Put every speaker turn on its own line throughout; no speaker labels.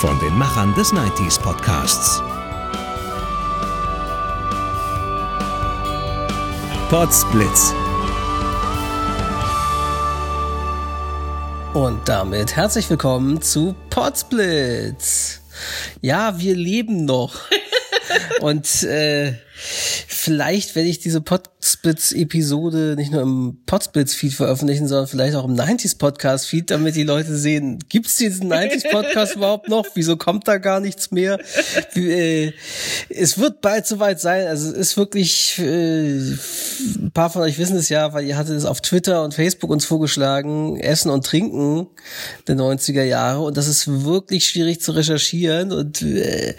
Von den Machern des 90s Podcasts. Podsblitz.
Und damit herzlich willkommen zu Podsblitz. Ja, wir leben noch. Und äh, vielleicht werde ich diese Podsplits-Episode nicht nur im Podsplits-Feed veröffentlichen, sondern vielleicht auch im 90s-Podcast-Feed, damit die Leute sehen, gibt es diesen 90s-Podcast überhaupt noch? Wieso kommt da gar nichts mehr? Äh, es wird bald soweit sein. Also es ist wirklich, äh, ein paar von euch wissen es ja, weil ihr hattet es auf Twitter und Facebook uns vorgeschlagen, Essen und Trinken der 90er Jahre. Und das ist wirklich schwierig zu recherchieren und äh,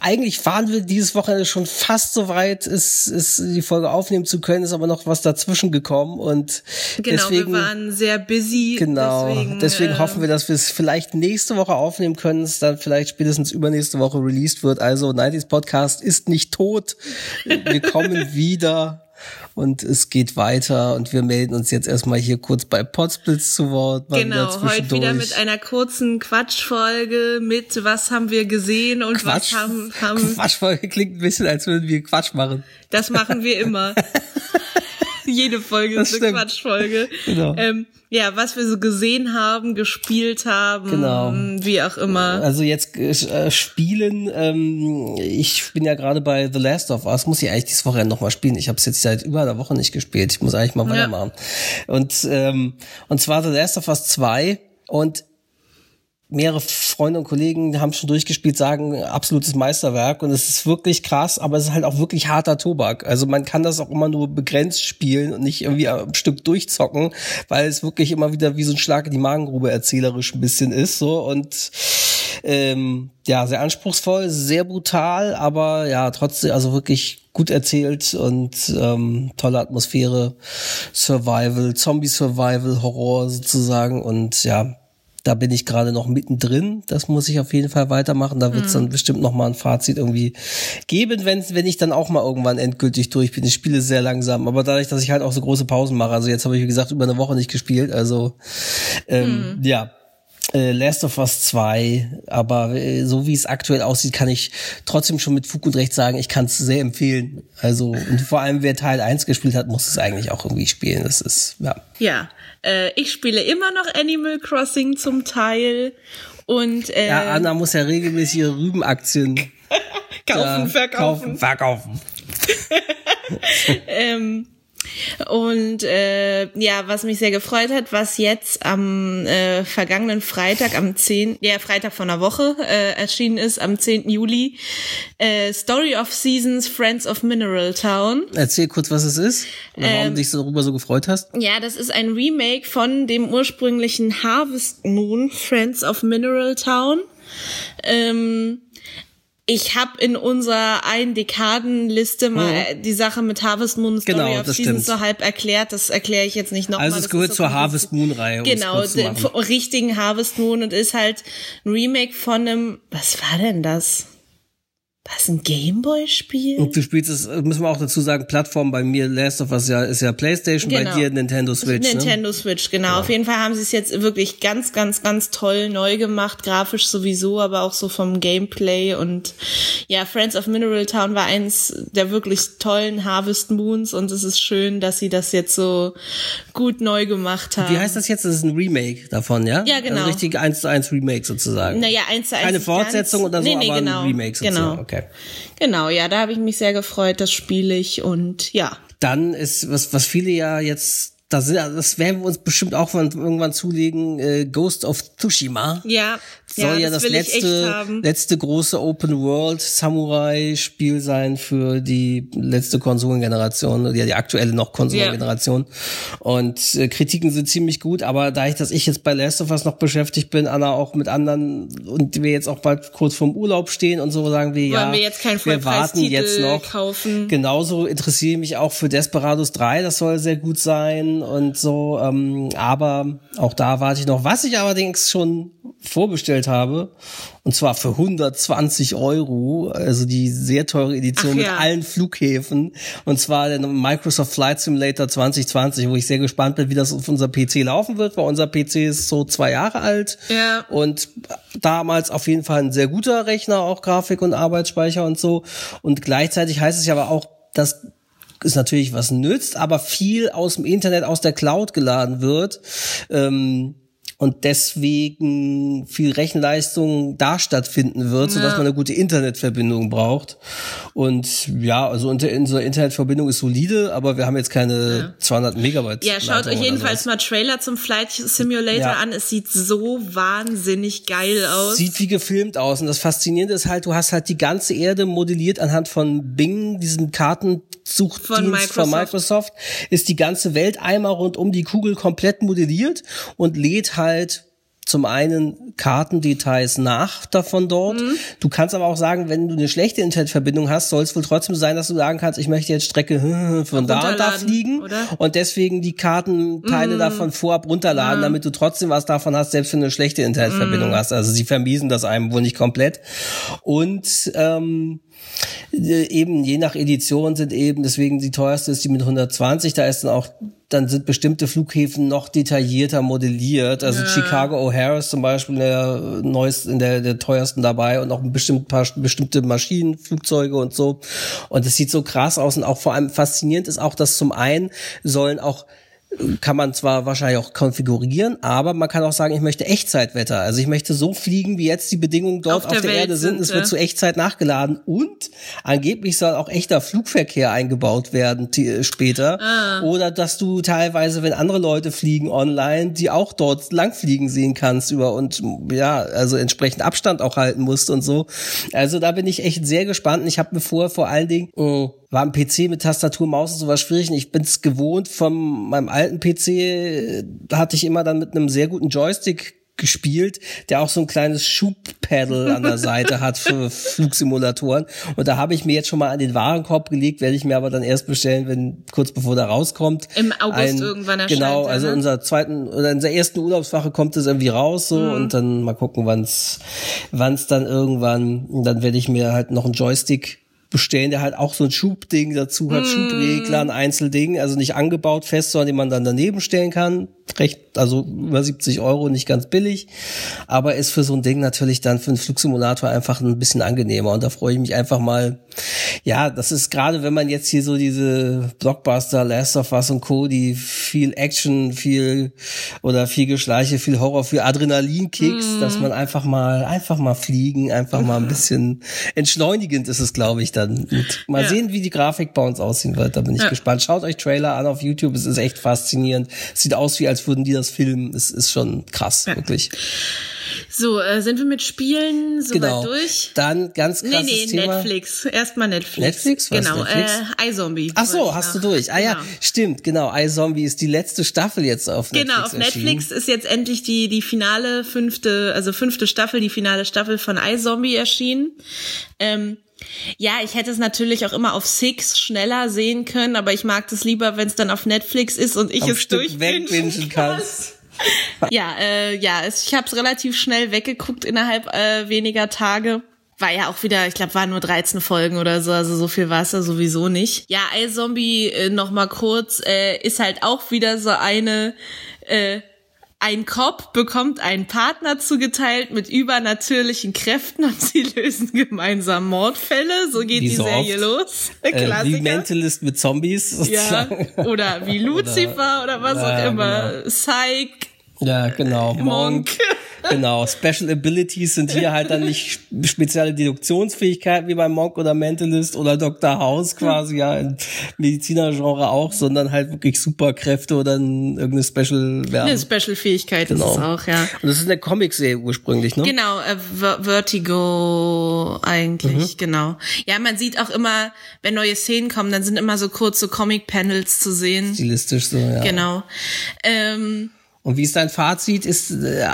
eigentlich waren wir dieses Wochenende schon fast so weit, ist, ist die Folge aufnehmen zu können, ist aber noch was dazwischen gekommen und
genau,
deswegen,
wir waren sehr busy.
Genau,
deswegen,
deswegen
äh,
hoffen wir, dass wir es vielleicht nächste Woche aufnehmen können, es dann vielleicht spätestens übernächste Woche released wird. Also 90s Podcast ist nicht tot, wir kommen wieder. Und es geht weiter und wir melden uns jetzt erstmal hier kurz bei Podsplitz zu Wort.
Genau, heute wieder mit einer kurzen Quatschfolge mit was haben wir gesehen und
Quatsch.
was haben, haben
Quatschfolge klingt ein bisschen, als würden wir Quatsch machen.
das machen wir immer. Jede Folge
Das
ist eine
stimmt.
Quatschfolge.
Genau.
Ähm, ja, was wir so gesehen haben, gespielt haben,
Genau.
wie auch immer.
Also jetzt äh, spielen, ähm, ich bin ja gerade bei The Last of Us, muss ich eigentlich dieses Wochenende nochmal spielen. Ich habe es jetzt seit über einer Woche nicht gespielt. Ich muss eigentlich mal weitermachen. Und, ähm, und zwar The Last of Us 2 und mehrere Freunde und Kollegen haben schon durchgespielt, sagen absolutes Meisterwerk. Und es ist wirklich krass, aber es ist halt auch wirklich harter Tobak. Also man kann das auch immer nur begrenzt spielen und nicht irgendwie am Stück durchzocken, weil es wirklich immer wieder wie so ein Schlag in die Magengrube erzählerisch ein bisschen ist so. Und ähm, ja, sehr anspruchsvoll, sehr brutal, aber ja, trotzdem, also wirklich gut erzählt und ähm, tolle Atmosphäre, Survival, Zombie-Survival, Horror sozusagen. Und ja, da bin ich gerade noch mittendrin. Das muss ich auf jeden Fall weitermachen. Da wird es dann bestimmt noch mal ein Fazit irgendwie geben, wenn, wenn ich dann auch mal irgendwann endgültig durch bin. Ich spiele sehr langsam, aber dadurch, dass ich halt auch so große Pausen mache, also jetzt habe ich, wie gesagt, über eine Woche nicht gespielt, also ähm, ja, äh, Last of Us 2, aber äh, so wie es aktuell aussieht, kann ich trotzdem schon mit Fug und Recht sagen, ich kann es sehr empfehlen. Also, und vor allem, wer Teil 1 gespielt hat, muss es eigentlich auch irgendwie spielen. Das ist, ja.
Ja, äh, ich spiele immer noch Animal Crossing zum Teil und äh,
Ja, Anna muss ja regelmäßig ihre Rübenaktien
kaufen,
äh,
verkaufen.
kaufen, verkaufen.
Ähm, und äh, ja, was mich sehr gefreut hat, was jetzt am äh, vergangenen Freitag, am 10., ja, Freitag von der Woche äh, erschienen ist, am 10. Juli, äh, Story of Seasons, Friends of Mineral Town.
Erzähl kurz, was es ist und warum
Ähm,
du dich darüber so gefreut hast.
Ja, das ist ein Remake von dem ursprünglichen Harvest Moon, Friends of Mineral Town. Ähm, ich habe in unserer ein Dekadenliste mal äh, die Sache mit Harvest Moon Story
Mhm. Genau,
of Seasons so halb erklärt. Das erkläre ich jetzt nicht nochmal.
Also es gehört zur Harvest Moon Reihe.
Genau, den richtigen Harvest Moon und ist halt ein Remake von einem, was war denn das? Was, ein Gameboy-Spiel?
Und du spielst es, müssen wir auch dazu sagen, Plattform bei mir, Last of Us ja, ist ja Playstation, bei
Genau.
dir Nintendo Switch, ne?
Nintendo Switch, genau. Auf jeden Fall haben sie es jetzt wirklich ganz, ganz, ganz toll neu gemacht, grafisch sowieso, aber auch so vom Gameplay und ja, Friends of Mineral Town war eins der wirklich tollen Harvest Moons und es ist schön, dass sie das jetzt so gut neu gemacht haben.
Wie heißt das jetzt? Das ist ein Remake davon, ja?
Ja, genau.
Also richtig 1 zu 1 Remake sozusagen.
Naja, eins zu eins.
Keine
nicht
Fortsetzung
ganz.
oder so,
nee, nee,
aber
genau.
ein Remake sozusagen.
Genau.
Okay.
Genau, ja, da habe ich mich sehr gefreut, das spiele ich und ja.
Dann ist, was, was viele ja jetzt da sind, das werden wir uns bestimmt auch von, irgendwann zulegen, äh, Ghost of Tsushima.
Ja,
Soll
ja,
ja,
das
das, letzte, letzte große Open World Samurai Spiel sein für die letzte Konsolengeneration, ja, die aktuelle noch Konsolengeneration. Und äh, Kritiken sind ziemlich gut, aber da ich, dass ich jetzt bei Last of Us noch beschäftigt bin, Anna auch mit anderen und wir jetzt auch bald kurz vorm Urlaub stehen und so sagen wir, ja,
wir jetzt keinen
wir warten jetzt noch.
kaufen.
Genauso interessiere ich mich auch für Desperados 3, das soll sehr gut sein und so, ähm, aber auch da warte ich noch. Was ich allerdings schon vorbestellt habe, und zwar für 120 Euro, also die sehr teure Edition
Ach
mit
ja.
allen Flughäfen, und zwar der Microsoft Flight Simulator 2020, wo ich sehr gespannt bin, wie das auf unser PC laufen wird, weil unser PC ist so zwei Jahre alt
Ja.
und damals auf jeden Fall ein sehr guter Rechner, auch Grafik und Arbeitsspeicher und so. Und gleichzeitig heißt es ja aber auch, dass es natürlich was nützt, aber viel aus dem Internet, aus der Cloud geladen wird. Ähm, und deswegen viel Rechenleistung da stattfinden wird, sodass
Ja.
man eine gute Internetverbindung braucht. Und ja, also unsere Internetverbindung ist solide, aber wir haben jetzt keine 200 Megabyte.
Ja, schaut
Leitung
euch jedenfalls mal Trailer zum Flight Simulator
Ja.
an. Es sieht so wahnsinnig geil aus.
Sieht wie gefilmt aus. Und das Faszinierende ist halt, du hast halt die ganze Erde modelliert anhand von Bing, diesem Kartensuchdienst
Von
von
Microsoft.
Microsoft. Ist die ganze Welt einmal rund um die Kugel komplett modelliert und lädt halt zum einen Kartendetails nach davon dort.
Mhm.
Du kannst aber auch sagen, wenn du eine schlechte Internetverbindung hast, soll es wohl trotzdem sein, dass du sagen kannst, ich möchte jetzt Strecke von da und da fliegen
oder?
und deswegen die Kartenteile davon vorab runterladen, damit du trotzdem was davon hast, selbst wenn du eine schlechte Internetverbindung hast. Also sie vermiesen das einem wohl nicht komplett. Und ähm, äh, eben je nach Edition sind eben, deswegen die teuerste ist die mit 120, da ist dann auch, dann sind bestimmte Flughäfen noch detaillierter modelliert. Also Chicago O'Hare ist zum Beispiel der neuesten, in der, der teuersten dabei und auch ein bestimmt paar bestimmte Maschinen, Flugzeuge und so. Und es sieht so krass aus und auch vor allem faszinierend ist auch, dass zum einen sollen auch kann man zwar wahrscheinlich auch konfigurieren, aber man kann auch sagen, ich möchte Echtzeitwetter. Also ich möchte so fliegen, wie jetzt die Bedingungen dort
Auf
auf,
der
der, Erde sind.
sind,
Es wird
ja.
zu Echtzeit nachgeladen und angeblich soll auch echter Flugverkehr eingebaut werden t- später.
Ah.
Oder dass du teilweise, wenn andere Leute fliegen online, die auch dort langfliegen sehen kannst über und ja, also entsprechend Abstand auch halten musst und so. Also da bin ich echt sehr gespannt. Ich habe mir vorher vor allen Dingen äh, war am PC mit Tastatur, Maus und sowas schwierig. Und ich bin es gewohnt von meinem alten PC, äh, hatte ich immer dann mit einem sehr guten Joystick gespielt, der auch so ein kleines Schubpaddle an der Seite hat für Flugsimulatoren. Und da habe ich mir jetzt schon mal an den Warenkorb gelegt, werde ich mir aber dann erst bestellen, wenn kurz bevor der rauskommt.
Im August irgendwann erscheint
Genau, also
ne?
unserer zweiten oder in der ersten Urlaubswoche kommt es irgendwie raus so
Mhm.
und dann mal gucken, wann's wann's dann irgendwann, dann werde ich mir halt noch einen Joystick bestellen, der halt auch so ein Schubding dazu hat, Schubregler, ein Einzelding, also nicht angebaut fest, sondern den man dann daneben stellen kann. Recht, also über 70 Euro, nicht ganz billig, aber ist für so ein Ding natürlich dann für einen Flugsimulator einfach ein bisschen angenehmer und da freue ich mich einfach mal. Ja, das ist gerade, wenn man jetzt hier so diese Blockbuster, Last of Us und Co., die viel Action, viel oder viel Geschleiche, viel Horror, viel Adrenalin-Kicks, dass man einfach mal, einfach mal fliegen, einfach mal ein bisschen entschleunigend ist es, glaube ich, dann. Und mal
Ja.
sehen, wie die Grafik bei uns aussehen wird. Da bin ich
Ja.
gespannt. Schaut euch Trailer an auf YouTube. Es ist echt faszinierend. Es sieht aus, wie als würden die das filmen. Es ist schon krass, wirklich.
So, äh, sind wir mit Spielen soweit
Genau.
durch?
Dann ganz
Nee,
krasses
nee,
Thema.
Netflix. Erstmal Netflix.
Netflix? Was
Genau,
Netflix?
äh, iZombie.
Ach so, hast du durch. Ah ja,
Genau.
stimmt, genau. iZombie ist die letzte Staffel jetzt auf Netflix
Genau, auf. Netflix ist jetzt endlich die, die finale fünfte, also fünfte Staffel, die finale Staffel von iZombie erschienen. Ähm, ja, ich hätte es natürlich auch immer auf Six schneller sehen können, aber ich mag das lieber, wenn es dann auf Netflix ist und ich
Am
es
Stück
durchbingen
wegbingen kannst.
Ja, äh, ja, ich habe es relativ schnell weggeguckt innerhalb äh, weniger Tage. War ja auch wieder, ich glaube, waren nur 13 Folgen oder so, also so viel war es ja sowieso nicht. Ja, iZombie, äh, noch mal kurz, äh, ist halt auch wieder so eine, äh, ein Cop bekommt einen Partner zugeteilt mit übernatürlichen Kräften und sie lösen gemeinsam Mordfälle. So geht
Wie
die
so
Serie
oft.
los.
Äh, wie Mentalist mit Zombies
ja,
sozusagen.
oder wie Lucifer oder, was auch
Ja,
immer.
genau.
Psych,
Ja, genau.
Monk.
Genau, Special Abilities sind hier halt dann nicht spezielle Deduktionsfähigkeiten wie bei Monk oder Mentalist oder Dr. House quasi, ja, im Medizinergenre auch, sondern halt wirklich Superkräfte oder irgendeine Special
ja. Eine Special-Fähigkeit genau. ist es auch, ja.
Und das ist eine Comic-Serie ursprünglich, ne?
Genau, äh, Vertigo eigentlich, mhm. genau. Ja, man sieht auch immer, wenn neue Szenen kommen, dann sind immer so kurze Comic-Panels zu sehen.
Stilistisch so, ja.
Genau. Ähm,
und wie ist dein Fazit? Ist, äh,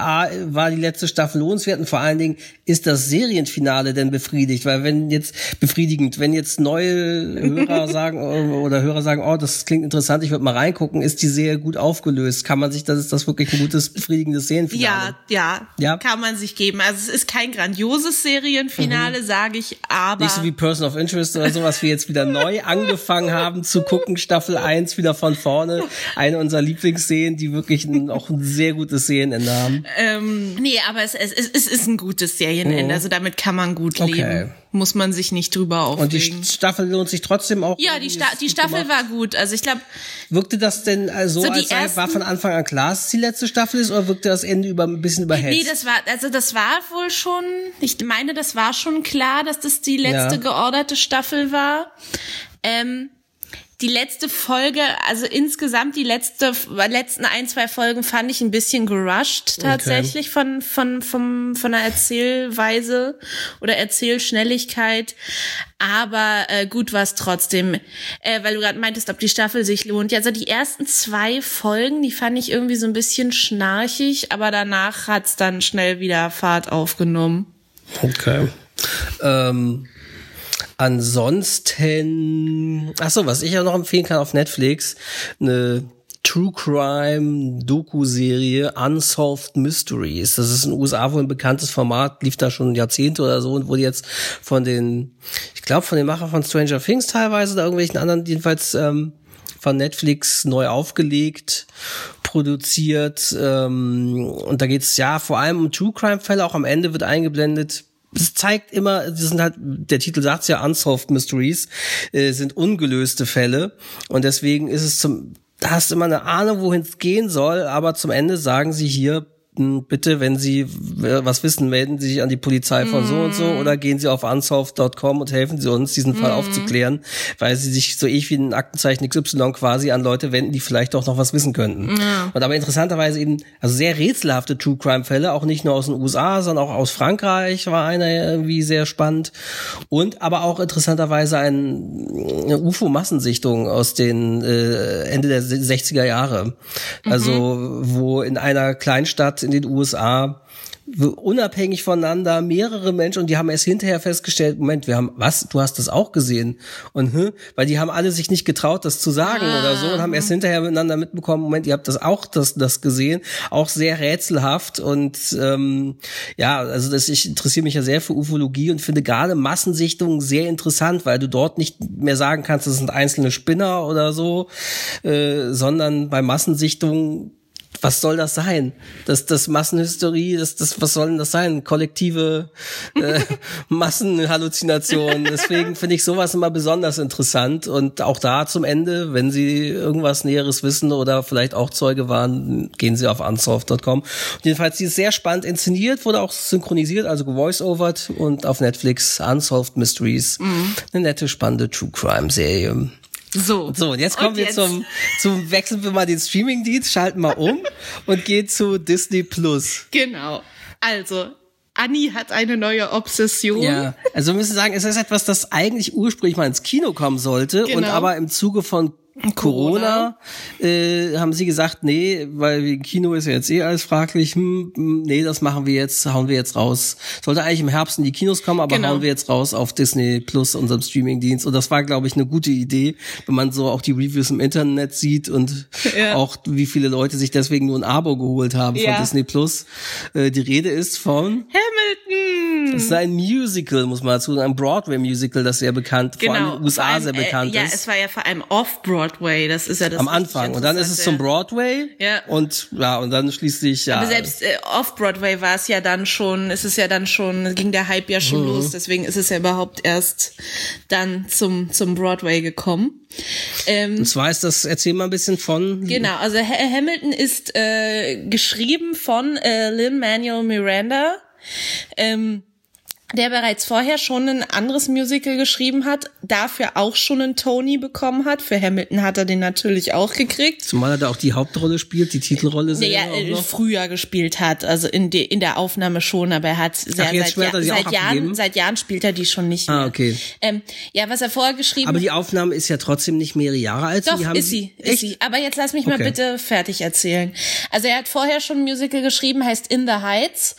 war die letzte Staffel lohnenswert und vor allen Dingen, ist das Serienfinale denn befriedigt? Weil wenn jetzt, befriedigend, wenn jetzt neue Hörer sagen oder Hörer sagen, oh, das klingt interessant, ich würde mal reingucken, ist die Serie gut aufgelöst? Kann man sich, das ist das wirklich ein gutes, befriedigendes Serienfinale?
Ja, ja, ja, kann man sich geben. Also es ist kein grandioses Serienfinale, mhm. sage ich, aber.
Nicht so wie Person of Interest oder so, was wir jetzt wieder neu angefangen haben zu gucken, Staffel 1 wieder von vorne. Eine unserer Lieblingsserien, die wirklich ein auch ein sehr gutes Serienende haben.
Ähm, nee, aber es, es, es ist ein gutes Serienende. Mhm. Also damit kann man gut okay. leben. Muss man sich nicht drüber aufregen.
Und die Staffel lohnt sich trotzdem auch.
Ja, die, Sta die Staffel gemacht. war gut. Also ich glaube.
Wirkte das denn also, so, als sei, war von Anfang an klar, dass es die letzte Staffel ist, oder wirkte das Ende über ein bisschen überhetzt?
Nee, das war, also das war wohl schon, ich meine, das war schon klar, dass das die letzte ja. georderte Staffel war. Ähm, die letzte Folge, also insgesamt die letzte, letzten ein, zwei Folgen fand ich ein bisschen gerusht tatsächlich okay. von, von, von, von der Erzählweise oder Erzählschnelligkeit. Aber äh, gut war es trotzdem, äh, weil du gerade meintest, ob die Staffel sich lohnt. Ja, also die ersten zwei Folgen, die fand ich irgendwie so ein bisschen schnarchig, aber danach hat's dann schnell wieder Fahrt aufgenommen.
Okay. Ähm Ansonsten, ach so, was ich ja noch empfehlen kann auf Netflix, eine True Crime Doku-Serie Unsolved Mysteries. Das ist in den USA wohl ein bekanntes Format, lief da schon Jahrzehnte oder so und wurde jetzt von den, ich glaube von den Machern von Stranger Things teilweise oder irgendwelchen anderen, jedenfalls ähm, von Netflix neu aufgelegt, produziert. Ähm, und da geht's ja vor allem um True Crime-Fälle. Auch am Ende wird eingeblendet, es zeigt immer, das sind halt, der Titel sagt ja Unsolved Mysteries, äh, sind ungelöste Fälle. Und deswegen ist es zum, da hast du immer eine Ahnung, wohin es gehen soll, aber zum Ende sagen sie hier, bitte, wenn Sie was wissen, melden Sie sich an die Polizei von mm. so und so mhm. oder gehen Sie auf unsolved.com und helfen Sie uns, diesen Fall mm. aufzuklären, weil Sie sich so ich wie ein Aktenzeichen XY quasi an Leute wenden, die vielleicht auch noch was wissen könnten. Ja. Und aber interessanterweise eben, also sehr rätselhafte True Crime Fälle, auch nicht nur aus den USA, sondern auch aus Frankreich war einer irgendwie sehr spannend und aber auch interessanterweise ein, eine UFO-Massensichtung aus den äh, Ende der 60er Jahre. Also mhm. wo in einer Kleinstadt in den USA unabhängig voneinander mehrere Menschen und die haben erst hinterher festgestellt, Moment, wir haben, was, du hast das auch gesehen? Und, hm, weil die haben alle sich nicht getraut, das zu sagen ah. oder so und haben erst hinterher miteinander mitbekommen, Moment, ihr habt das auch das, das gesehen, auch sehr rätselhaft und ähm, ja, also das, ich interessiere mich ja sehr für Ufologie und finde gerade Massensichtungen sehr interessant, weil du dort nicht mehr sagen kannst, das sind einzelne Spinner oder so, äh, sondern bei Massensichtungen was soll das sein? Das, das Massenhysterie, das, das, was soll denn das sein? Kollektive äh, Massenhalluzination. Deswegen finde ich sowas immer besonders interessant. Und auch da zum Ende, wenn Sie irgendwas Näheres wissen oder vielleicht auch Zeuge waren, gehen Sie auf unsolved.com. Jedenfalls, die ist sehr spannend inszeniert, wurde auch synchronisiert, also gevoice-overt und auf Netflix Unsolved Mysteries. Mhm. Eine nette, spannende True Crime-Serie.
So.
So, und jetzt kommen und wir jetzt? zum, zum, wechseln wir mal den Streaming-Dienst, schalten mal um und gehen zu Disney Plus.
Genau. Also, Annie hat eine neue Obsession.
Ja, also wir müssen sagen, es ist etwas, das eigentlich ursprünglich mal ins Kino kommen sollte genau. und aber im Zuge von Corona, äh, haben sie gesagt, nee, weil Kino ist ja jetzt eh alles fraglich, hm, hm, nee, das machen wir jetzt, hauen wir jetzt raus. Sollte eigentlich im Herbst in die Kinos kommen, aber genau. hauen wir jetzt raus auf Disney Plus, unserem Streamingdienst. Und das war, glaube ich, eine gute Idee, wenn man so auch die Reviews im Internet sieht und ja. auch wie viele Leute sich deswegen nur ein Abo geholt haben ja. von Disney Plus. Äh, die Rede ist von
Hamilton.
Das ist ein Musical, muss man dazu sagen, ein Broadway-Musical, das sehr bekannt, vor allem in den USA
allem,
sehr bekannt
äh, ja,
ist.
Ja, es war ja vor allem off-Broadway, das ist ja das
Am Anfang. Und dann ist es zum Broadway.
Ja.
Und, ja, und dann schließlich, ja.
Aber selbst äh, off-Broadway war es ja dann schon, ist es ja dann schon, ging der Hype ja schon mhm. los, deswegen ist es ja überhaupt erst dann zum, zum Broadway gekommen.
Ähm, und zwar ist das, erzähl mal ein bisschen von.
Genau, also Hamilton ist äh, geschrieben von äh, Lin-Manuel Miranda. Ähm, der bereits vorher schon ein anderes Musical geschrieben hat, dafür auch schon einen Tony bekommen hat. Für Hamilton hat er den natürlich auch gekriegt.
Zumal er da auch die Hauptrolle spielt, die Titelrolle
sehr. Naja, früher gespielt hat, also in, de, in der Aufnahme schon, aber er hat sehr, Ach, seit, ja, seit Jahren, seit Jahren spielt er die schon nicht ah, mehr.
Ah, okay.
Ähm, ja, was er vorher geschrieben
Aber die Aufnahme ist ja trotzdem nicht mehrere Jahre alt.
Doch, ist sie, ist echt? sie. Aber jetzt lass mich okay. mal bitte fertig erzählen. Also er hat vorher schon ein Musical geschrieben, heißt In the Heights,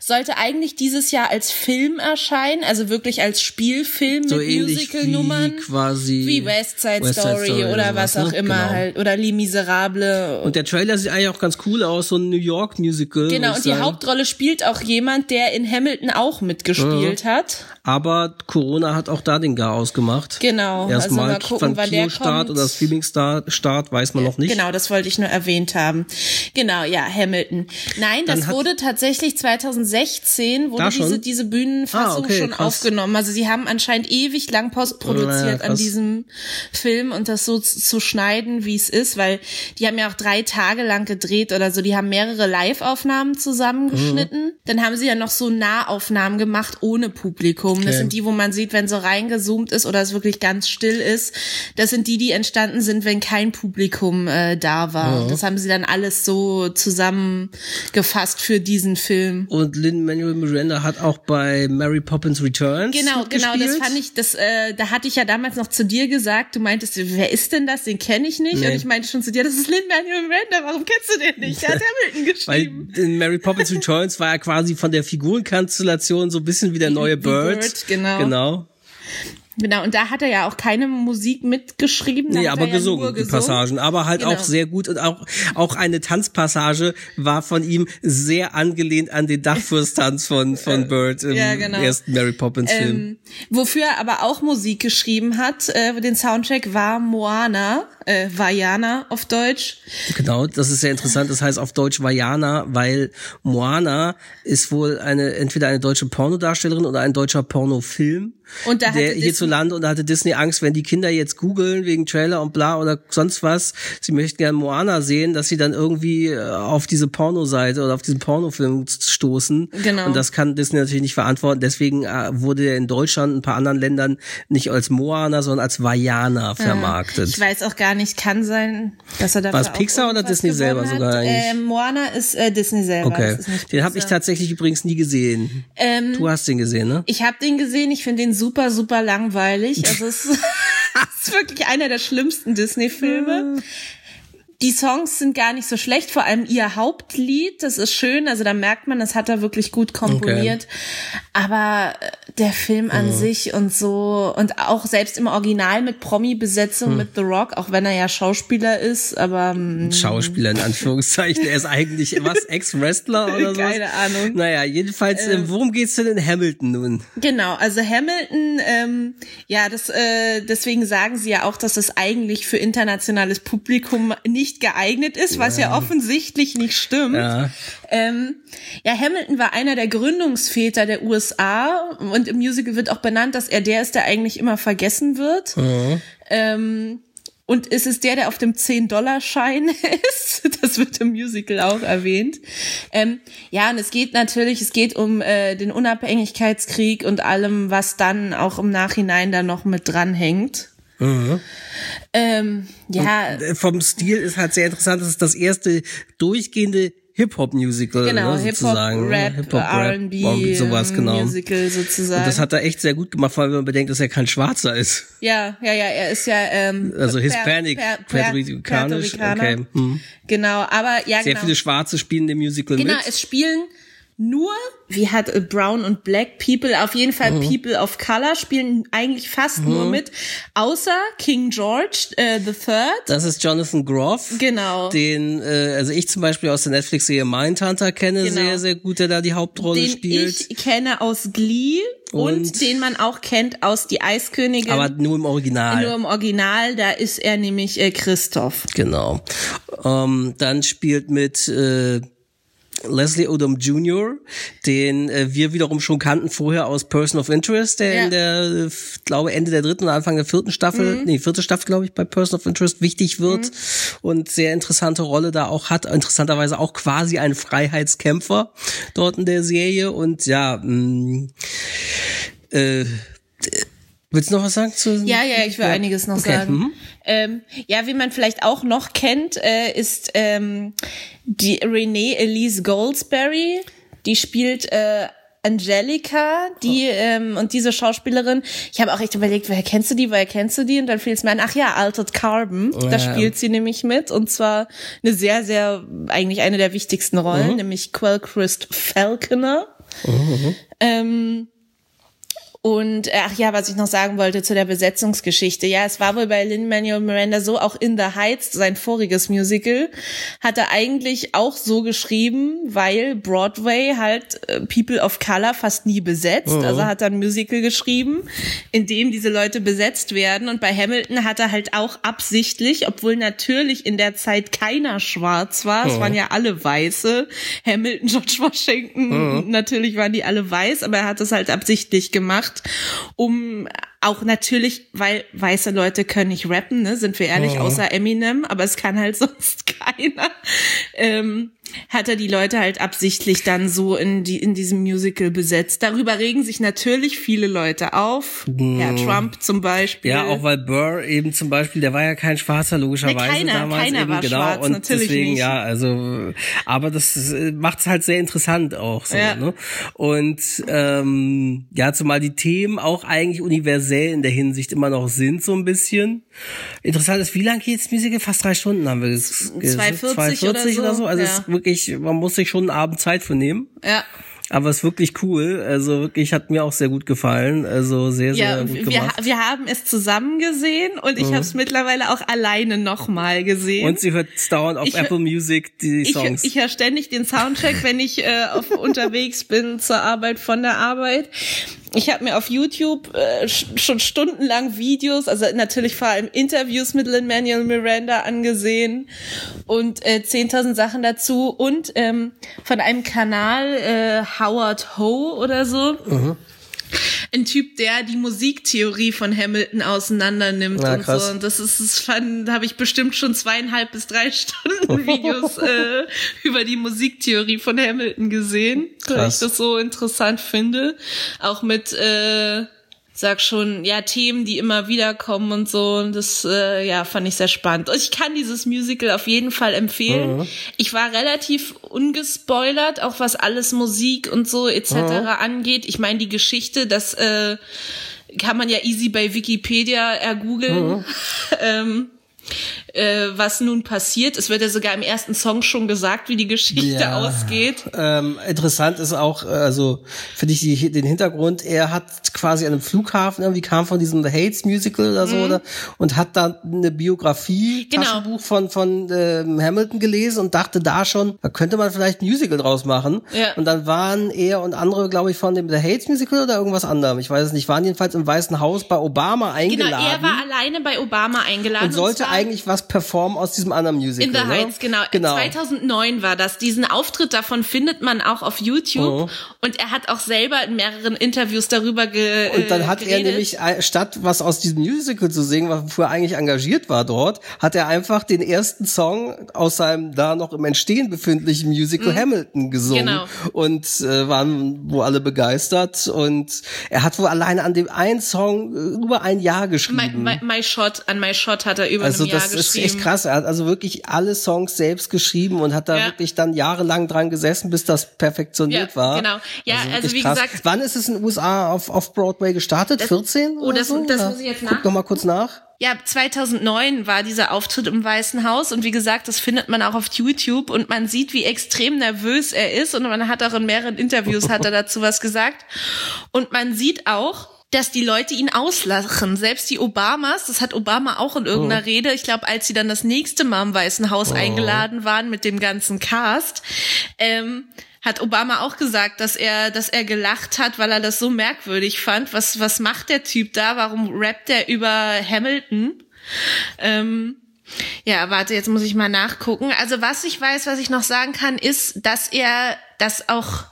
sollte eigentlich dieses Jahr als Film Film erscheinen, also wirklich als Spielfilm
so
mit Musical-Nummern.
Wie quasi
wie West Side, West Side Story, Story, oder, was auch ne? immer genau. halt. Oder Les Miserables.
Und der Trailer sieht eigentlich auch ganz cool aus, so ein New York Musical.
Genau, und die. Hauptrolle spielt auch jemand, der in Hamilton auch mitgespielt ja. hat.
Aber Corona hat auch da den Gar ausgemacht.
Genau.
Erstmal also mal gucken, wann der kommt. oder Streaming-Start weiß man noch nicht.
Genau, das wollte ich nur erwähnt haben. Genau, ja, Hamilton. Nein, das wurde tatsächlich 2016, wurde diese, diese Bühnen Fassung ah, okay, schon krass. aufgenommen. Also sie haben anscheinend ewig lang postproduziert naja, an diesem Film und das so zu schneiden, wie es ist, weil die haben ja auch drei Tage lang gedreht oder so. Die haben mehrere Live-Aufnahmen zusammengeschnitten. Mhm. Dann haben sie ja noch so Nahaufnahmen gemacht ohne Publikum. Okay. Das sind die, wo man sieht, wenn so reingezoomt ist oder es wirklich ganz still ist. Das sind die, die entstanden sind, wenn kein Publikum äh, da war. Mhm. Das haben sie dann alles so zusammengefasst für diesen Film.
Und Lin Manuel Miranda hat auch bei Mary Poppins Returns.
Genau, genau, das fand ich, das, äh, da hatte ich ja damals noch zu dir gesagt, du meintest, wer ist denn das? Den kenne ich nicht. Nee. Und ich meinte schon zu dir, das ist Lin-Manuel Miranda, warum kennst du den nicht? Der hat Hamilton geschrieben.
Weil in Mary Poppins Returns war er quasi von der Figurenkonstellation so ein bisschen wie der neue Bird.
Genau.
Genau.
Genau, und da hat er ja auch keine Musik mitgeschrieben.
Nee, aber ja gesungen, die Passagen. Aber halt genau. auch sehr gut und auch, auch eine Tanzpassage war von ihm sehr angelehnt an den Dachfürstanz von, von Bird im ja, genau. ersten Mary Poppins Film. Ähm,
wofür er aber auch Musik geschrieben hat, äh, den Soundtrack war Moana, äh, Vajana auf Deutsch.
Genau, das ist sehr interessant. Das heißt auf Deutsch Vajana, weil Moana ist wohl eine, entweder eine deutsche Pornodarstellerin oder ein deutscher Pornofilm. Und da der hierzulande und da hatte Disney Angst, wenn die Kinder jetzt googeln wegen Trailer und bla oder sonst was, sie möchten gerne Moana sehen, dass sie dann irgendwie äh, auf diese Pornoseite oder auf diesen Pornofilm stoßen. Genau. Und das kann Disney natürlich nicht verantworten. Deswegen äh, wurde er in Deutschland und ein paar anderen Ländern nicht als Moana, sondern als Vajana vermarktet.
Ich weiß auch gar nicht, kann sein, dass er dafür
War es Pixar oder Disney selber hat. sogar eigentlich?
Äh, Moana ist äh, Disney selber.
Okay. Den habe ich tatsächlich übrigens nie gesehen. Ähm, du hast den gesehen, ne?
Ich habe den gesehen. Ich finde den super, super langweilig. Also es ist wirklich einer der schlimmsten Disney-Filme. Die Songs sind gar nicht so schlecht, vor allem ihr Hauptlied, das ist schön, also da merkt man, das hat er wirklich gut komponiert. Okay. Aber äh, der Film an mhm. sich und so und auch selbst im Original mit Promi-Besetzung mhm. mit The Rock, auch wenn er ja Schauspieler ist, aber
mh. Mm. Schauspieler in Anführungszeichen, er ist eigentlich was Ex-Wrestler oder so.
Keine Ahnung.
Naja, jedenfalls, ähm, worum geht's denn in Hamilton nun?
Genau, also Hamilton, ähm, ja, das äh, deswegen sagen sie ja auch, dass das eigentlich für internationales Publikum nicht nicht geeignet ist, was ja, ja offensichtlich nicht stimmt. Ja. Ähm, ja, Hamilton war einer der Gründungsväter der USA und im Musical wird auch benannt, dass er der ist, der eigentlich immer vergessen wird. Mhm. Ähm, und es ist der, der auf dem 10-Dollar-Schein ist. Das wird im Musical auch erwähnt. Ähm, ja, und es geht natürlich, es geht um äh, den Unabhängigkeitskrieg und allem, was dann auch im Nachhinein da noch mit dranhängt. Mhm. Ähm, ja. Und
äh, vom Stil ist halt sehr interessant. Das ist das erste durchgehende Hip-Hop-Musical, genau, ne, sozusagen.
Ne? Hip-Hop, Hip R&B,
sowas, genau.
Musical sozusagen.
Und das hat er echt sehr gut gemacht, vor allem wenn man bedenkt, dass er kein Schwarzer ist.
Ja, ja, ja, er ist ja ähm,
also Hispanic, Puerto Ricanisch, okay.
Hm. Genau, aber ja,
Sehr
genau.
viele Schwarze spielen im Musical
genau,
mit.
Genau, es spielen nur, wie hat äh, Brown und Black People, auf jeden Fall mhm. People of Color spielen eigentlich fast mhm. nur mit, außer King George äh, the Third.
Das ist Jonathan Groff.
Genau.
Den, äh, also ich zum Beispiel aus der Netflix-Serie Mindhunter kenne genau. sehr, sehr gut, der da die Hauptrolle
den
spielt.
Ich kenne aus Glee und, und, den man auch kennt aus Die Eiskönigin.
Aber nur im Original.
Nur im Original, da ist er nämlich äh, Christoph.
Genau. Ähm, dann spielt mit äh, Leslie Odom Jr., den äh, wir wiederum schon kannten vorher aus Person of Interest, der ja. in der, glaube Ende der dritten und Anfang der vierten Staffel, mhm. nee, vierte Staffel, glaube ich, bei Person of Interest wichtig wird mhm. und sehr interessante Rolle da auch hat. Interessanterweise auch quasi ein Freiheitskämpfer dort in der Serie und ja, mh, mm, äh, Willst du noch was sagen zu?
Ja, ja, ich will ja. einiges noch okay. sagen. Mhm. Ähm, ja, wie man vielleicht auch noch kennt, äh, ist ähm, die Renee Elise Goldsberry. Die spielt äh, Angelica, die oh. ähm, und diese Schauspielerin. Ich habe auch echt überlegt, woher kennst du die, woher kennst du die? Und dann fiel es mir ein, ach ja, Altered Carbon. Ja. Da spielt sie nämlich mit und zwar eine sehr, sehr eigentlich eine der wichtigsten Rollen, mhm. nämlich Quell Christ Falconer. Mhm. Ähm, und äh, ach ja, was ich noch sagen wollte zu der Besetzungsgeschichte. Ja, es war wohl bei Lin-Manuel Miranda so, auch In the Heights, sein voriges Musical, hat er eigentlich auch so geschrieben, weil Broadway halt äh, People of Color fast nie besetzt. Mhm. Also hat er ein Musical geschrieben, in dem diese Leute besetzt werden. Und bei Hamilton hat er halt auch absichtlich, obwohl natürlich in der Zeit keiner schwarz war, mhm. es waren ja alle Weiße, Hamilton, George Washington, mhm. natürlich waren die alle weiß, aber er hat es halt absichtlich gemacht gemacht, um auch natürlich, weil weiße Leute können nicht rappen, ne, sind wir ehrlich, oh. außer Eminem, aber es kann halt sonst keiner. Ähm, hat er die Leute halt absichtlich dann so in die in diesem Musical besetzt. Darüber regen sich natürlich viele Leute auf. Mm. Herr Trump zum Beispiel.
Ja, auch weil Burr eben zum Beispiel, der war ja kein Schwarzer logischerweise
nee, keiner,
damals
keiner
eben,
war
genau.
Schwarz,
und
natürlich
deswegen
nicht.
ja, also aber das macht's halt sehr interessant auch so. Ja. Ne? Und ähm, ja, zumal die Themen auch eigentlich universell in der Hinsicht immer noch sind so ein bisschen. Interessant ist, wie lang geht's Musical? Fast drei Stunden haben wir.
240, 240
oder
so.
Also
ja.
Wirklich, man muss sich schon einen Abend Zeit für nehmen.
Ja.
Aber es ist wirklich cool. Also wirklich hat mir auch sehr gut gefallen. Also sehr, sehr ja, gut gemacht.
Wir, wir haben es zusammen gesehen und ich mhm. habe es mittlerweile auch alleine nochmal gesehen.
Und sie hört dauernd auf ich, Apple Music die Songs.
Ich, ich höre ständig den Soundtrack, wenn ich äh, auf, unterwegs bin zur Arbeit, von der Arbeit ich habe mir auf YouTube äh, schon stundenlang Videos, also natürlich vor allem Interviews mit Lin Manuel Miranda angesehen und äh, 10.000 Sachen dazu und ähm, von einem Kanal äh, Howard Ho oder so. Mhm ein Typ, der die Musiktheorie von Hamilton auseinander nimmt ja, und krass. so. Und das ist, das fand, da habe ich bestimmt schon zweieinhalb bis drei Stunden Videos äh, über die Musiktheorie von Hamilton gesehen, krass. weil ich das so interessant finde. Auch mit äh, sag schon, ja, Themen, die immer wieder kommen und so. Und das, äh, ja, fand ich sehr spannend. Und ich kann dieses Musical auf jeden Fall empfehlen. Mhm. Ich war relativ ungespoilert, auch was alles Musik und so etc. Mhm. angeht. Ich meine, die Geschichte, das äh, kann man ja easy bei Wikipedia ergoogeln. Mhm. ähm, äh, was nun passiert. Es wird ja sogar im ersten Song schon gesagt, wie die Geschichte ja, ausgeht.
Ähm, interessant ist auch, also finde ich die, den Hintergrund, er hat quasi an einem Flughafen irgendwie kam von diesem The Hates Musical oder so mhm. oder, und hat da eine Biografie, genau. Taschenbuch von, von ähm, Hamilton gelesen und dachte da schon, da könnte man vielleicht ein Musical draus machen. Ja. Und dann waren er und andere, glaube ich, von dem The Hates Musical oder irgendwas anderem. Ich weiß es nicht, waren jedenfalls im Weißen Haus bei Obama eingeladen. Genau,
er war alleine bei Obama eingeladen.
Und sollte und eigentlich was performen aus diesem anderen Musical.
In the ne? Heights, genau. genau. 2009 war das. Diesen Auftritt davon findet man auch auf YouTube. Oh. Und er hat auch selber in mehreren Interviews darüber ge
Und dann hat
geredet.
er nämlich, äh, statt was aus diesem Musical zu singen, wofür er eigentlich engagiert war dort, hat er einfach den ersten Song aus seinem da noch im Entstehen befindlichen Musical mhm. Hamilton gesungen. Genau. Und äh, waren wohl alle begeistert. Und er hat wohl alleine an dem einen Song äh, über ein Jahr geschrieben.
My, my, my Shot, an My Shot hat er über also ein Jahr geschrieben.
Das ist echt krass. Er hat also wirklich alle Songs selbst geschrieben und hat da ja. wirklich dann jahrelang dran gesessen, bis das perfektioniert
ja,
war.
Genau. Ja, also, also wie
krass.
gesagt.
Wann ist es in den USA auf, auf Broadway gestartet? Das, 14?
Oh, das,
so?
das muss ich jetzt nach.
Guck noch mal kurz nach.
ja, 2009 war dieser Auftritt im Weißen Haus und wie gesagt, das findet man auch auf YouTube und man sieht, wie extrem nervös er ist und man hat auch in mehreren Interviews hat er dazu was gesagt und man sieht auch, dass die Leute ihn auslachen. Selbst die Obamas, das hat Obama auch in irgendeiner oh. Rede, ich glaube, als sie dann das nächste Mal im Weißen Haus oh. eingeladen waren mit dem ganzen Cast, ähm, hat Obama auch gesagt, dass er, dass er gelacht hat, weil er das so merkwürdig fand. Was, was macht der Typ da? Warum rappt er über Hamilton? Ähm, ja, warte, jetzt muss ich mal nachgucken. Also was ich weiß, was ich noch sagen kann, ist, dass er das auch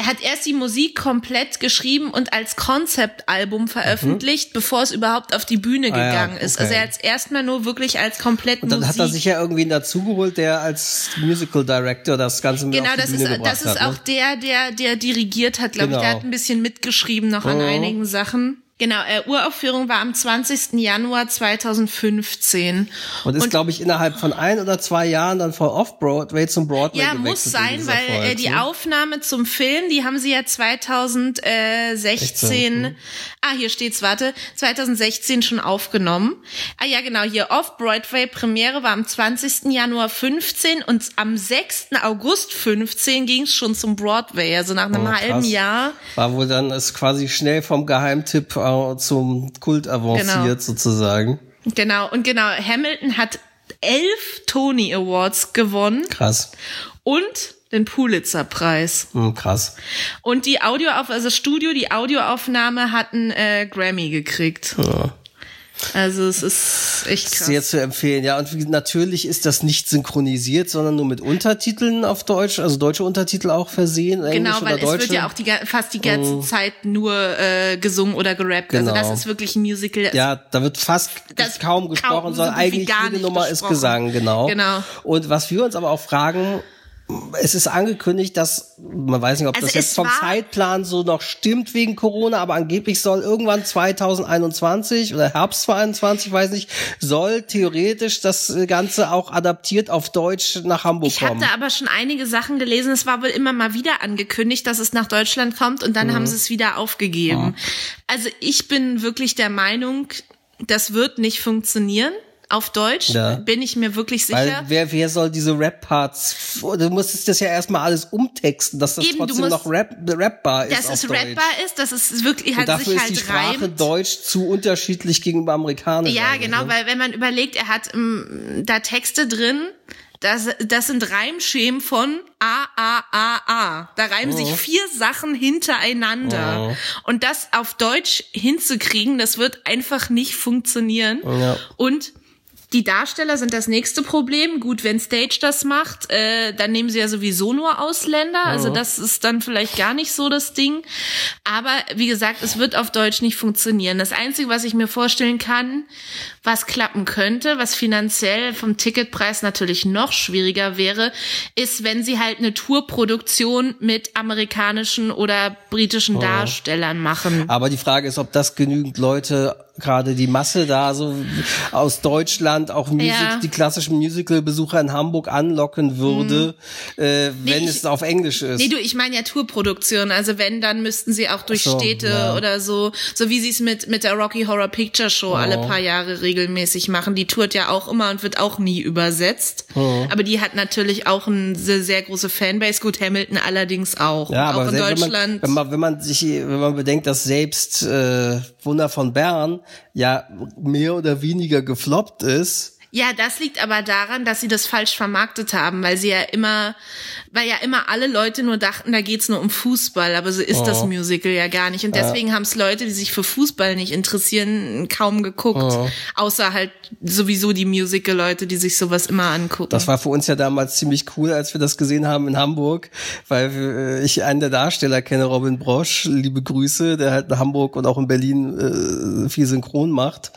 er hat erst die Musik komplett geschrieben und als Konzeptalbum veröffentlicht, mhm. bevor es überhaupt auf die Bühne ah, gegangen ja, ist. Also er hat es erstmal nur wirklich als komplett
Und dann
Musik
hat er sich ja irgendwie dazugeholt, der als Musical Director das Ganze mit
Genau,
auf
die
das
Bühne
ist,
das ist
hat,
auch
ne?
der, der, der dirigiert hat, glaube genau. ich. Der
Genau.
hat ein bisschen mitgeschrieben noch an
Mhm.
einigen Sachen. Genau, äh, Uraufführung war am 20. Januar 2015.
Und ist, glaube ich, innerhalb von ein oder zwei Jahren dann von Off-Broadway zum Broadway
Ja, muss
in
sein, weil äh,
Folge,
die
ne?
Aufnahme zum Film, die haben sie ja 2016,
16, mhm.
ah, hier steht's, warte, 2016 schon aufgenommen. Ah ja, genau, hier Off-Broadway Premiere war am 20. Januar 15 und am 6. August 15 ging's schon zum Broadway, also nach einem
Oh,
halben Jahr.
War wohl dann ist quasi schnell vom Geheimtipp äh, zum Kult avanciert
Genau.
sozusagen.
Genau, und genau, Hamilton hat elf Tony Awards gewonnen
Krass.
und den Pulitzer-Preis.
Hm, krass.
Und die Audioauf also das Studio, die Audioaufnahme hat einen äh, Grammy gekriegt.
Ja.
Also es ist echt krass.
Sehr zu empfehlen, ja. Und natürlich ist das nicht synchronisiert, sondern nur mit Untertiteln auf Deutsch, also deutsche Untertitel auch versehen, Englisch
Genau, weil
oder
es
deutsche.
wird ja auch die, fast die ganze Zeit nur äh, gesungen oder gerappt.
Genau.
Also das ist wirklich ein Musical.
Ja, da wird fast
Das
kaum
kaum,
gesprochen,
so
sondern eigentlich
gar
jede Nummer ist
gesprochen.
Gesang, genau.
Genau.
Und was wir uns aber auch fragen, es ist angekündigt, dass, man weiß nicht, ob
Also
das jetzt vom Zeitplan so noch stimmt wegen Corona, aber angeblich soll irgendwann 2021 oder Herbst 2021, weiß nicht, soll theoretisch das Ganze auch adaptiert auf Deutsch nach Hamburg
Ich
kommen.
hatte aber schon einige Sachen gelesen. Es war wohl immer mal wieder angekündigt, dass es nach Deutschland kommt und dann
Mhm.
haben sie es wieder aufgegeben. Also ich bin wirklich der Meinung, das wird nicht funktionieren. Auf Deutsch
Ja.
bin ich mir wirklich sicher.
Weil wer, wer soll diese Rap-Parts, du musstest das ja erstmal alles umtexten, dass das
Eben,
trotzdem
musst-
noch rap, rappbar ist
dass
auf
es
Deutsch.
rappbar ist, dass es wirklich halt
dafür
sich
ist
halt
die Sprache
reimt.
Deutsch zu unterschiedlich gegenüber Amerikanisch.
Ja, genau,
ne?
weil wenn man überlegt, er hat ähm, da Texte drin, das, das sind Reimschemen von A, A, A, A. Da reimen
Oh.
sich vier Sachen hintereinander. Und das auf Deutsch hinzukriegen, das wird einfach nicht funktionieren.
Ja.
Und die Darsteller sind das nächste Problem. Gut, wenn Stage das macht, äh, dann nehmen sie ja sowieso nur Ausländer. Also das ist dann vielleicht gar nicht so das Ding. Aber wie gesagt, es wird auf Deutsch nicht funktionieren. Das Einzige, was ich mir vorstellen kann, was klappen könnte, was finanziell vom Ticketpreis natürlich noch schwieriger wäre, ist, wenn sie halt eine Tourproduktion mit amerikanischen oder britischen Darstellern machen.
Aber die Frage ist, ob das genügend Leute, gerade die Masse da so aus Deutschland, auch Music,
Ja.
die klassischen Musical-Besucher in Hamburg anlocken würde, äh, wenn
ich-
es auf Englisch ist.
Nee, du, ich meine ja Tourproduktion. Also wenn, dann müssten sie auch durch
so,
Städte
ja.
oder so, so wie sie es mit, mit der Rocky Horror Picture Show alle
Oh.
paar Jahre regelmäßig machen. Die tourt ja auch immer und wird auch nie übersetzt.
Oh.
Aber die hat natürlich auch eine sehr, sehr große Fanbase. Gut, Hamilton allerdings auch.
Ja,
auch
aber
in
selbst
Deutschland.
Wenn man, wenn man, wenn man sich, wenn man bedenkt, dass selbst äh, Wunder von Bern ja mehr oder weniger gefloppt ist,
Ja, das liegt aber daran, dass sie das falsch vermarktet haben, weil sie ja immer, weil ja immer alle Leute nur dachten, da geht's nur um Fußball, aber so ist das Musical ja gar nicht. Und deswegen haben es Leute, die sich für Fußball nicht interessieren, kaum geguckt. Außer halt sowieso die Musical-Leute, die sich sowas immer angucken.
Das war für uns ja damals ziemlich cool, als wir das gesehen haben in Hamburg, weil äh, ich einen der Darsteller kenne, Robin Brosch, liebe Grüße, der halt in Hamburg und auch in Berlin äh, viel synchron macht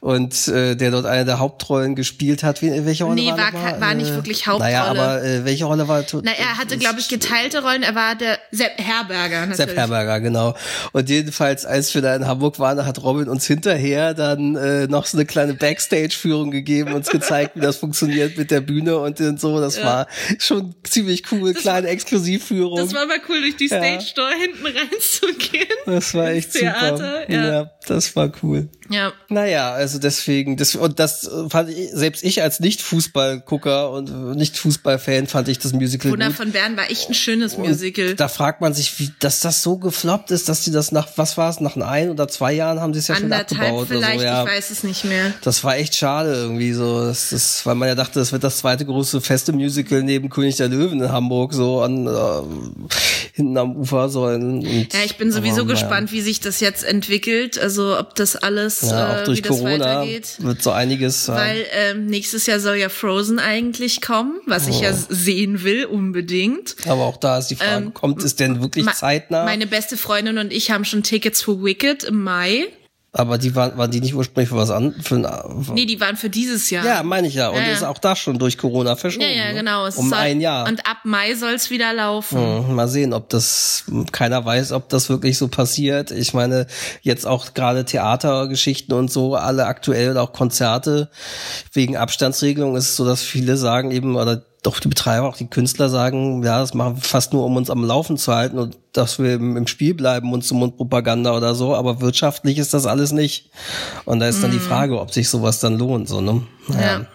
und äh, der dort eine der Hauptrollen Hauptrollen gespielt hat. Welche Rolle
Nee,
war,
war, war nicht
Äh,
wirklich Hauptrolle.
Naja, aber äh, welche Rolle war
Na, er hatte, glaube ich, geteilte Rollen. Er war der Sepp Herberger natürlich.
Sepp Herberger, genau. Und jedenfalls, als wir da in Hamburg waren, hat Robin uns hinterher dann äh, noch so eine kleine Backstage-Führung gegeben, uns gezeigt, wie das funktioniert mit der Bühne und, und so. Das war schon ziemlich cool, kleine Exklusivführung.
Das war mal cool, durch die
Ja.
Stage Door hinten reinzugehen.
Das war echt
Theater,
super.
ja.
das war cool.
Ja.
Naja, also deswegen, das, und das fand ich, selbst ich als Nicht-Fußball-Gucker und äh, Nicht-Fußball-Fan fand ich das Musical
Wunder
gut.
von Bern war echt ein schönes
Und
Musical.
Da fragt man sich, wie, dass das so gefloppt ist, dass die das nach, was war es, nach ein oder zwei Jahren haben sie es ja schon
Anderthalb
abgebaut
vielleicht,
oder so, ja.
ich weiß es nicht mehr.
Das war echt schade irgendwie so, das, das, weil man ja dachte, das wird das zweite große feste Musical neben König der Löwen in Hamburg, so an äh, hinten am Ufer so. Und,
Ja, ich bin sowieso
aber,
gespannt, wie sich das jetzt entwickelt. Also ob das alles,
Ja,
äh,
auch durch
wie das
Corona
weitergeht.
wird so einiges. ja.
Weil ähm, nächstes Jahr soll ja Frozen eigentlich kommen, was ich
Oh.
ja sehen will, unbedingt.
aber auch da ist die Frage,
ähm,
kommt es denn wirklich zeitnah?
Meine beste Freundin und ich haben schon Tickets für Wicked im Mai.
Aber die waren, waren die nicht ursprünglich für was an? Für ein,
Nee, die waren für dieses Jahr.
ja, meine ich ja. Und
Ja, ja.
ist auch da schon durch Corona verschoben.
ja, ja,
ne?
genau. Es
Um
soll,
ein Jahr.
Und ab Mai soll es wieder laufen.
Hm, Mal sehen, ob das, keiner weiß, ob das wirklich so passiert. Ich meine, jetzt auch gerade Theatergeschichten und so, alle aktuell oder auch Konzerte wegen Abstandsregelung ist es so, dass viele sagen eben, oder doch die Betreiber, auch die Künstler sagen, ja, das machen wir fast nur, um uns am Laufen zu halten und dass wir im, Spiel bleiben, Mund zu Mund Propaganda oder so, aber wirtschaftlich ist das alles nicht. Und da ist dann die Frage, ob sich sowas dann lohnt, so, ne?
Ja.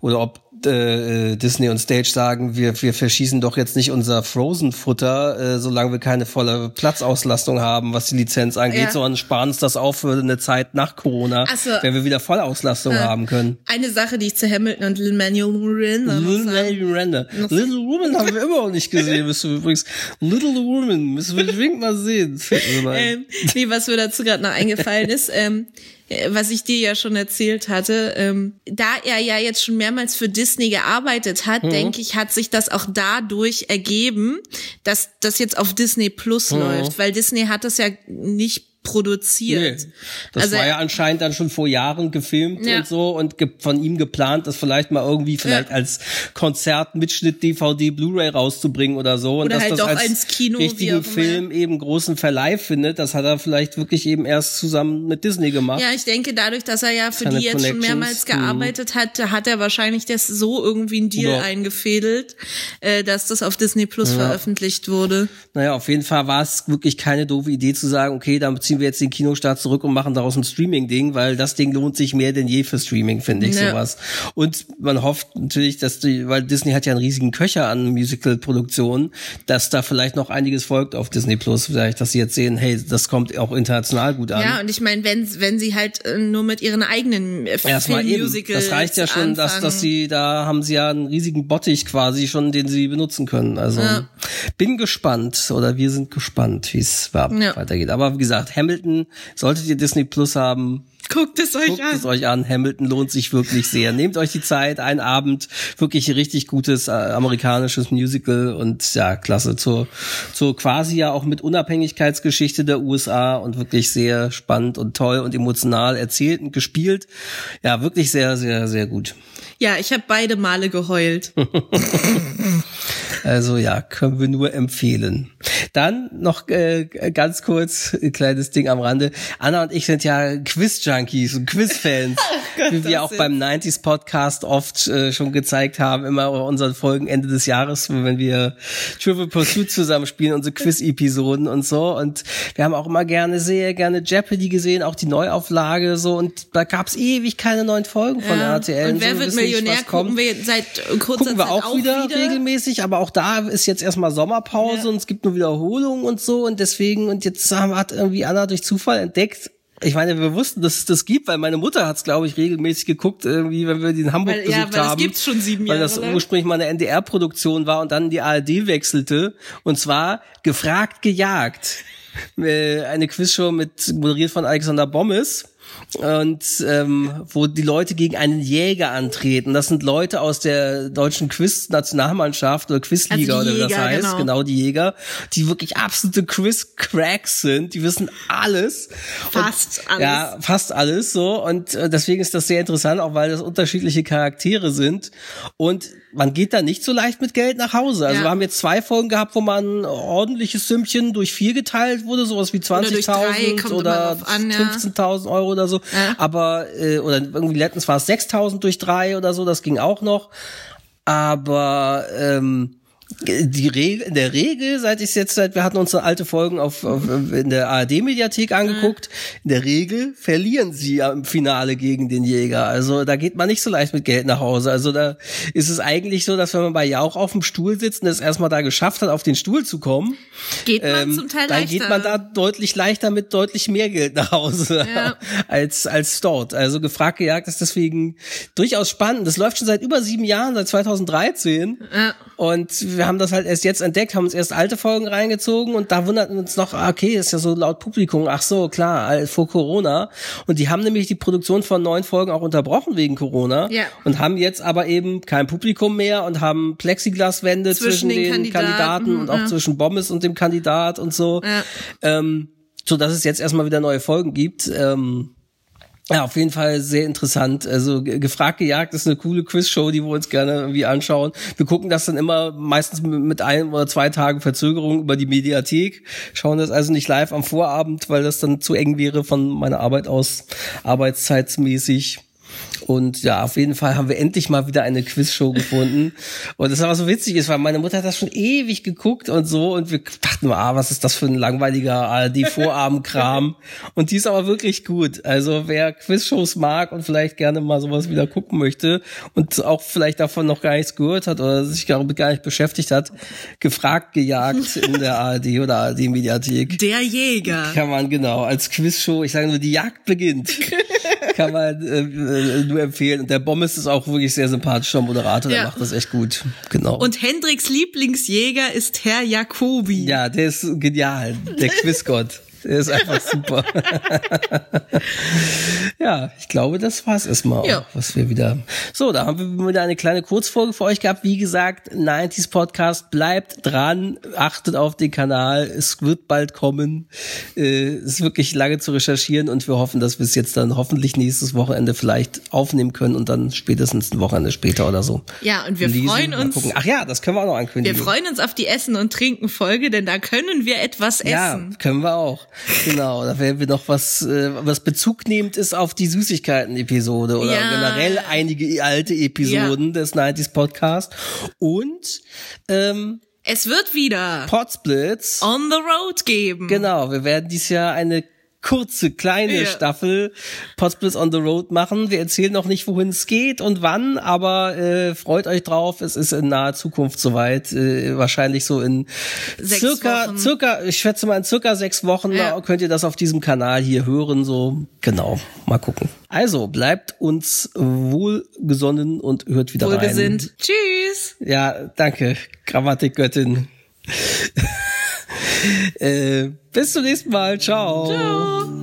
Oder ob äh, Disney und Stage sagen, wir, wir verschießen doch jetzt nicht unser Frozen-Futter, äh, solange wir keine volle Platzauslastung haben, was die Lizenz angeht,
Ja.
sondern sparen uns das auf für eine Zeit nach Corona,
so.
wenn wir wieder Vollauslastung haben können.
Eine Sache, die ich zu Hamilton und Lin Manuel Miranda
Little
sagen
Miranda. Little Woman haben wir immer noch nicht gesehen, müssen wir übrigens. Little Woman müssen wir dringend mal sehen.
Ähm, nee, was mir dazu gerade noch eingefallen ist, ähm, äh, was ich dir ja schon erzählt hatte, ähm, da er ja jetzt schon mehrmals für Disney gearbeitet
Mhm.
hat, denke ich, hat sich das auch dadurch ergeben, dass das jetzt auf Disney Plus
Mhm.
läuft, weil Disney hat das ja nicht produziert.
Nee. Das
Also,
war ja anscheinend dann schon vor Jahren gefilmt
Ja.
und so und von ihm geplant, das vielleicht mal irgendwie vielleicht
Ja.
als Konzert Mitschnitt DVD Blu-ray rauszubringen oder so und
Oder
dass
halt
das
doch
als
ins Kino,
richtigen. Film eben großen Verleih findet, das hat er vielleicht wirklich eben erst zusammen mit Disney gemacht.
Ja, ich denke, dadurch, dass er ja für
Seine
die jetzt schon mehrmals gearbeitet hat, hat er wahrscheinlich das so irgendwie einen Deal
Ja.
eingefädelt, äh, dass das auf Disney Plus veröffentlicht wurde.
Naja, auf jeden Fall war es wirklich keine doofe Idee zu sagen, okay, dann ziehen wir jetzt den Kinostart zurück und machen daraus ein Streaming-Ding, weil das Ding lohnt sich mehr denn je für Streaming, finde ich,
Ja.
sowas. Und man hofft natürlich, dass die, weil Disney hat ja einen riesigen Köcher an Musical-Produktionen, dass da vielleicht noch einiges folgt auf Disney Plus, vielleicht, dass sie jetzt sehen, hey, das kommt auch international gut an.
Ja, und ich meine, wenn, wenn sie halt äh, nur mit ihren eigenen äh,
Erstmal eben. Das reicht ja schon, dass, dass sie, da haben sie ja einen riesigen Bottich quasi schon, den sie benutzen können. Also
Ja.
Bin gespannt oder wir sind gespannt, wie es
Ja.
weitergeht. Aber wie gesagt, Hamilton, solltet ihr Disney Plus haben,
Guckt es euch
guckt
an.
es euch an. Hamilton lohnt sich wirklich sehr. Nehmt euch die Zeit, einen Abend, wirklich richtig gutes äh, amerikanisches Musical und ja, klasse. Zur, zur quasi ja auch mit Unabhängigkeitsgeschichte der USA und wirklich sehr spannend und toll und emotional erzählt und gespielt. Ja, wirklich sehr, sehr, sehr gut.
Ja, ich habe beide Male geheult.
Also ja, können wir nur empfehlen. Dann noch äh, ganz kurz, ein kleines Ding am Rande. Anna und ich sind ja Quiz-Junkies und Quiz-Fans, wie wir auch
ist-
beim 90s Podcast oft äh, schon gezeigt haben, immer unseren Folgen Ende des Jahres, wenn wir Trivial Pursuit zusammenspielen, unsere Quiz-Episoden und so. Und wir haben auch immer gerne, sehr gerne Jeopardy gesehen, auch die Neuauflage so. Und da gab's ewig keine neuen Folgen von
Ja.
RTL.
Und wer
so, wir
wird
nicht,
Millionär?
kommt
Gucken wir seit kurzer
gucken wir
Zeit
auch, wieder, regelmäßig, aber auch da ist jetzt erstmal Sommerpause
Ja.
und es gibt nur Wiederholungen und so und deswegen und jetzt haben, hat irgendwie Anna durch Zufall entdeckt. Ich meine, wir wussten, dass es das gibt, weil meine Mutter hat es, glaube ich, regelmäßig geguckt, irgendwie, wenn wir die in Hamburg
Weil- ja,
besucht
weil das
haben.
gibt's schon sieben
Weil
Jahre
das
lang.
ursprünglich mal eine NDR-Produktion war und dann die ARD wechselte. Und zwar gefragt, gejagt. Äh, Eine Quizshow mit moderiert von Alexander Bommes. Und ähm, wo die Leute gegen einen Jäger antreten. Das sind Leute aus der deutschen Quiz-Nationalmannschaft oder Quizliga
Also
oder wie das heißt,
genau.
genau die Jäger, die wirklich absolute Quiz-Cracks sind. Die wissen alles.
Fast alles.
Ja, fast alles so. Und äh, deswegen ist das sehr interessant, auch weil das unterschiedliche Charaktere sind. Und man geht da nicht so leicht mit Geld nach Hause. Also
Ja.
wir haben jetzt zwei Folgen gehabt, wo man ein ordentliches Sümmchen durch vier geteilt wurde, sowas wie
durch drei,
20.000
kommt
oder,
immer drauf an, ja.
15.000 Euro oder so.
Ja.
Aber, äh, oder irgendwie letztens war es 6.000 durch drei oder so, das ging auch noch. Aber, ähm, die Regel, in der Regel, seit ich jetzt, seit wir hatten unsere alte Folgen auf, auf in der ARD-Mediathek angeguckt, in der Regel verlieren sie im Finale gegen den Jäger. Also da geht man nicht so leicht mit Geld nach Hause. Also da ist es eigentlich so, dass wenn man bei Jauch auf dem Stuhl sitzt und es erstmal da geschafft hat, auf den Stuhl zu kommen,
Geht man
ähm,
zum Teil
dann
leichter.
geht man da deutlich leichter mit deutlich mehr Geld nach Hause
Ja.
als als dort. Also gefragt gejagt ist deswegen durchaus spannend. Das läuft schon seit über sieben Jahren, seit 2013.
Ja.
Und wir haben das halt erst jetzt entdeckt, haben uns erst alte Folgen reingezogen und da wunderten uns noch, ah, okay, ist ja so laut Publikum, ach so, klar, all- vor Corona. Und die haben nämlich die Produktion von neun Folgen auch unterbrochen wegen Corona
Ja.
und haben jetzt aber eben kein Publikum mehr und haben Plexiglaswände zwischen,
Zwischen den
den, Kandidaten,
Kandidaten,
und auch
ja.
zwischen Bommes und dem Kandidat und so.
Ja.
Ähm, so dass es jetzt erstmal wieder neue Folgen gibt. Ähm, ja, auf jeden Fall sehr interessant. Also ge- gefragt gejagt ist eine coole Quizshow, die wir uns gerne irgendwie anschauen. Wir gucken das dann immer meistens mit mit ein oder zwei Tagen Verzögerung über die Mediathek. Schauen das also nicht live am Vorabend, weil das dann zu eng wäre von meiner Arbeit aus, arbeitszeitsmäßig. Und ja, auf jeden Fall haben wir endlich mal wieder eine Quizshow gefunden. Und das aber so witzig ist, weil meine Mutter hat das schon ewig geguckt und so. Und wir dachten, ah, was ist das für ein langweiliger ARD-Vorabendkram. und die ist aber wirklich gut. Also wer Quizshows mag und vielleicht gerne mal sowas wieder gucken möchte und auch vielleicht davon noch gar nichts gehört hat oder sich damit gar nicht beschäftigt hat, gefragt, gejagt in der ARD oder ARD-Mediathek.
Der Jäger.
Kann man genau als Quizshow, ich sage nur, die Jagd beginnt. Kann man äh, äh, nur empfehlen. Und der Bommes ist auch wirklich sehr sympathischer Moderator, der
Ja.
macht das echt gut. Genau.
Und Hendricks Lieblingsjäger ist Herr Jacobi.
ja, der ist genial, der Quizgott. Der ist einfach super. ja, ich glaube, das war's erstmal,
Ja.
was wir wieder. So, da haben wir wieder eine kleine Kurzfolge für euch gehabt. Wie gesagt, 90s Podcast bleibt dran, achtet auf den Kanal. Es wird bald kommen. Äh, es ist wirklich lange zu recherchieren und wir hoffen, dass wir es jetzt dann hoffentlich nächstes Wochenende vielleicht aufnehmen können und dann spätestens ein Wochenende später oder so.
Ja, und wir
lesen.
freuen uns-
gucken. Ach ja, das können wir auch noch
Wir
ankündigen.
freuen uns auf die Essen- und Trinken-Folge, denn da können wir etwas
Ja,
essen.
können wir auch. Genau, da werden wir noch was, äh, was Bezug nehmend ist auf die Süßigkeiten-Episode oder
Ja.
generell einige alte Episoden des 90s Podcast. Und ähm,
Es wird wieder
Potsblitz.
On the Road geben.
Genau, wir werden dieses Jahr eine kurze, kleine
Ja.
Staffel Potsblitz on the Road machen. Wir erzählen noch nicht, wohin es geht und wann, aber äh, freut euch drauf. Es ist in naher Zukunft soweit. Äh, wahrscheinlich so in
Sechs
circa,
Wochen.
circa, ich schätze mal in circa sechs Wochen
Ja.
könnt ihr das auf diesem Kanal hier hören. So, genau, mal gucken. Also, bleibt uns wohlgesonnen und hört wieder rein.
Wohlgesinnt. Tschüss.
Ja, danke, Grammatikgöttin. äh, bis zum nächsten Mal. Ciao.
Ciao.